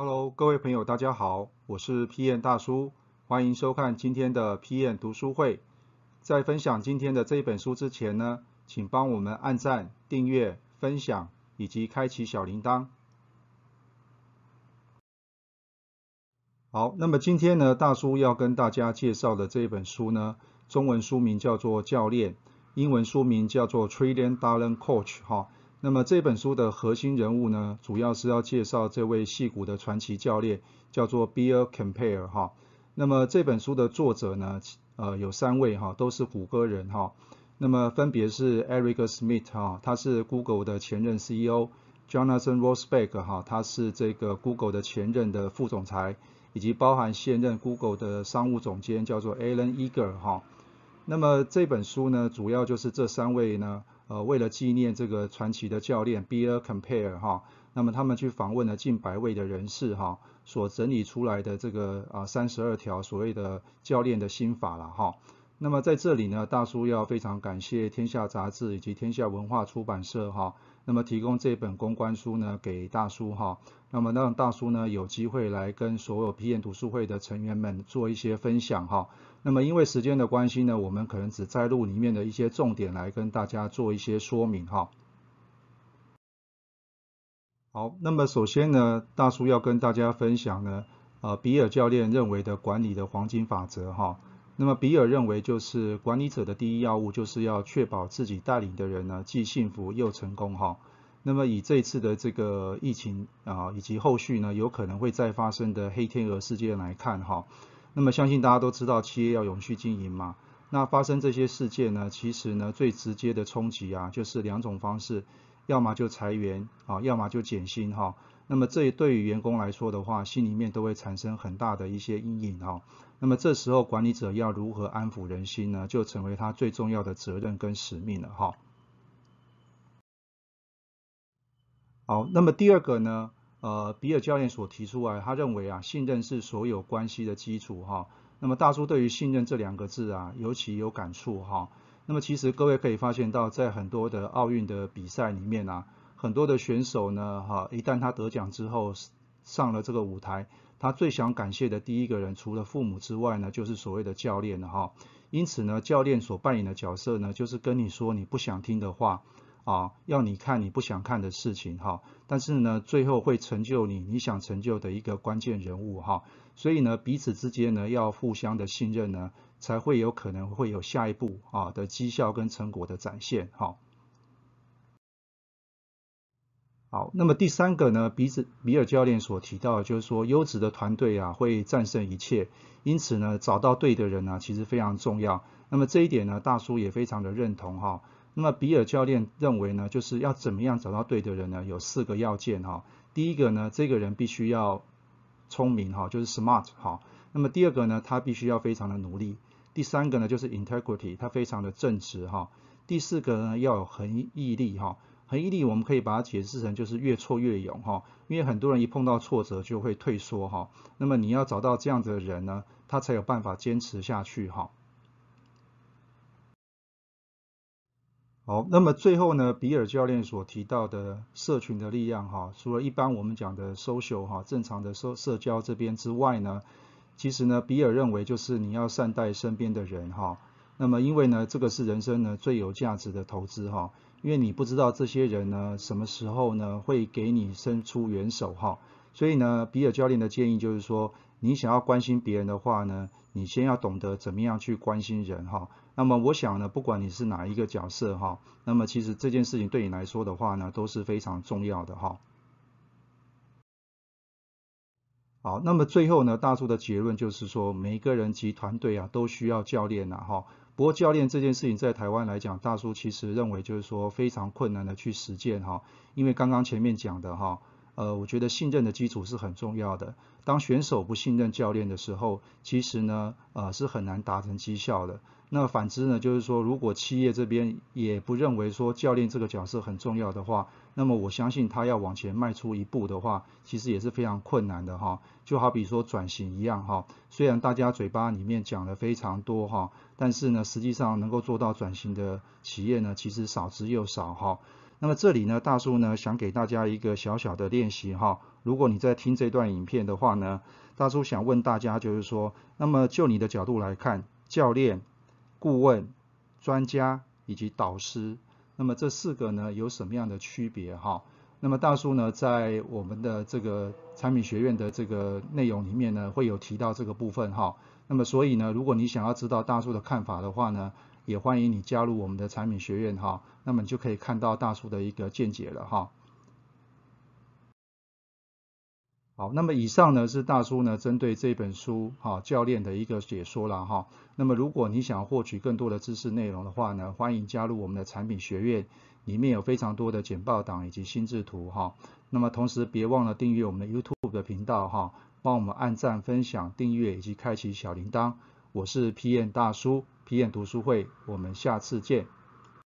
Hello，各位朋友，大家好，我是 p n 大叔，欢迎收看今天的 PM 读书会。在分享今天的这一本书之前呢，请帮我们按赞、订阅、分享以及开启小铃铛。好，那么今天呢，大叔要跟大家介绍的这一本书呢，中文书名叫做《教练》，英文书名叫做《Trillion Dollar Coach》哈。那么这本书的核心人物呢，主要是要介绍这位戏骨的传奇教练，叫做 Bill Campbell 哈。那么这本书的作者呢，呃，有三位哈，都是谷歌人哈。那么分别是 Eric Smith 哈，他是 Google 的前任 CEO；Jonathan Rosberg 哈，他是这个 Google 的前任的副总裁，以及包含现任 Google 的商务总监，叫做 Alan Eager 哈。那么这本书呢，主要就是这三位呢。呃，为了纪念这个传奇的教练 Bill Compare 哈，那么他们去访问了近百位的人士哈，所整理出来的这个啊三十二条所谓的教练的心法了哈。那么在这里呢，大叔要非常感谢天下杂志以及天下文化出版社哈，那么提供这本公关书呢给大叔哈，那么让大叔呢有机会来跟所有 PM 读书会的成员们做一些分享哈。那么因为时间的关系呢，我们可能只摘录里面的一些重点来跟大家做一些说明哈。好，那么首先呢，大叔要跟大家分享呢，呃，比尔教练认为的管理的黄金法则哈。那么比尔认为就是管理者的第一要务就是要确保自己带领的人呢既幸福又成功哈。那么以这次的这个疫情啊以及后续呢有可能会再发生的黑天鹅事件来看哈。那么相信大家都知道，企业要永续经营嘛。那发生这些事件呢，其实呢最直接的冲击啊，就是两种方式，要么就裁员啊，要么就减薪哈。那么这对于员工来说的话，心里面都会产生很大的一些阴影哈。那么这时候管理者要如何安抚人心呢，就成为他最重要的责任跟使命了哈。好，那么第二个呢？呃，比尔教练所提出来，他认为啊，信任是所有关系的基础哈。那么大叔对于信任这两个字啊，尤其有感触哈。那么其实各位可以发现到，在很多的奥运的比赛里面啊，很多的选手呢，哈，一旦他得奖之后上了这个舞台，他最想感谢的第一个人，除了父母之外呢，就是所谓的教练了哈。因此呢，教练所扮演的角色呢，就是跟你说你不想听的话。啊，要你看你不想看的事情哈，但是呢，最后会成就你你想成就的一个关键人物哈，所以呢，彼此之间呢要互相的信任呢，才会有可能会有下一步啊的绩效跟成果的展现哈。好，那么第三个呢，比子比尔教练所提到就是说，优质的团队啊会战胜一切，因此呢，找到对的人呢其实非常重要。那么这一点呢，大叔也非常的认同哈。那么比尔教练认为呢，就是要怎么样找到对的人呢？有四个要件哈。第一个呢，这个人必须要聪明哈，就是 smart 哈。那么第二个呢，他必须要非常的努力。第三个呢，就是 integrity，他非常的正直哈。第四个呢，要有恒毅力哈。恒毅力我们可以把它解释成就是越挫越勇哈。因为很多人一碰到挫折就会退缩哈。那么你要找到这样子的人呢，他才有办法坚持下去哈。好，那么最后呢，比尔教练所提到的社群的力量哈，除了一般我们讲的 social 哈，正常的社社交这边之外呢，其实呢，比尔认为就是你要善待身边的人哈。那么因为呢，这个是人生呢最有价值的投资哈，因为你不知道这些人呢什么时候呢会给你伸出援手哈。所以呢，比尔教练的建议就是说，你想要关心别人的话呢，你先要懂得怎么样去关心人哈。那么我想呢，不管你是哪一个角色哈，那么其实这件事情对你来说的话呢，都是非常重要的哈。好，那么最后呢，大叔的结论就是说，每一个人及团队啊，都需要教练呐哈。不过教练这件事情在台湾来讲，大叔其实认为就是说非常困难的去实践哈，因为刚刚前面讲的哈，呃，我觉得信任的基础是很重要的。当选手不信任教练的时候，其实呢，呃，是很难达成绩效的。那反之呢，就是说，如果企业这边也不认为说教练这个角色很重要的话，那么我相信他要往前迈出一步的话，其实也是非常困难的哈。就好比说转型一样哈，虽然大家嘴巴里面讲的非常多哈，但是呢，实际上能够做到转型的企业呢，其实少之又少哈。那么这里呢，大叔呢想给大家一个小小的练习哈。如果你在听这段影片的话呢，大叔想问大家就是说，那么就你的角度来看，教练、顾问、专家以及导师，那么这四个呢有什么样的区别哈？那么大叔呢，在我们的这个产品学院的这个内容里面呢，会有提到这个部分哈。那么所以呢，如果你想要知道大叔的看法的话呢，也欢迎你加入我们的产品学院哈。那么你就可以看到大叔的一个见解了哈。好，那么以上呢是大叔呢针对这本书哈教练的一个解说了哈。那么如果你想获取更多的知识内容的话呢，欢迎加入我们的产品学院。里面有非常多的简报档以及心智图哈，那么同时别忘了订阅我们的 YouTube 的频道哈，帮我们按赞、分享、订阅以及开启小铃铛。我是 PM 大叔，PM 读书会，我们下次见。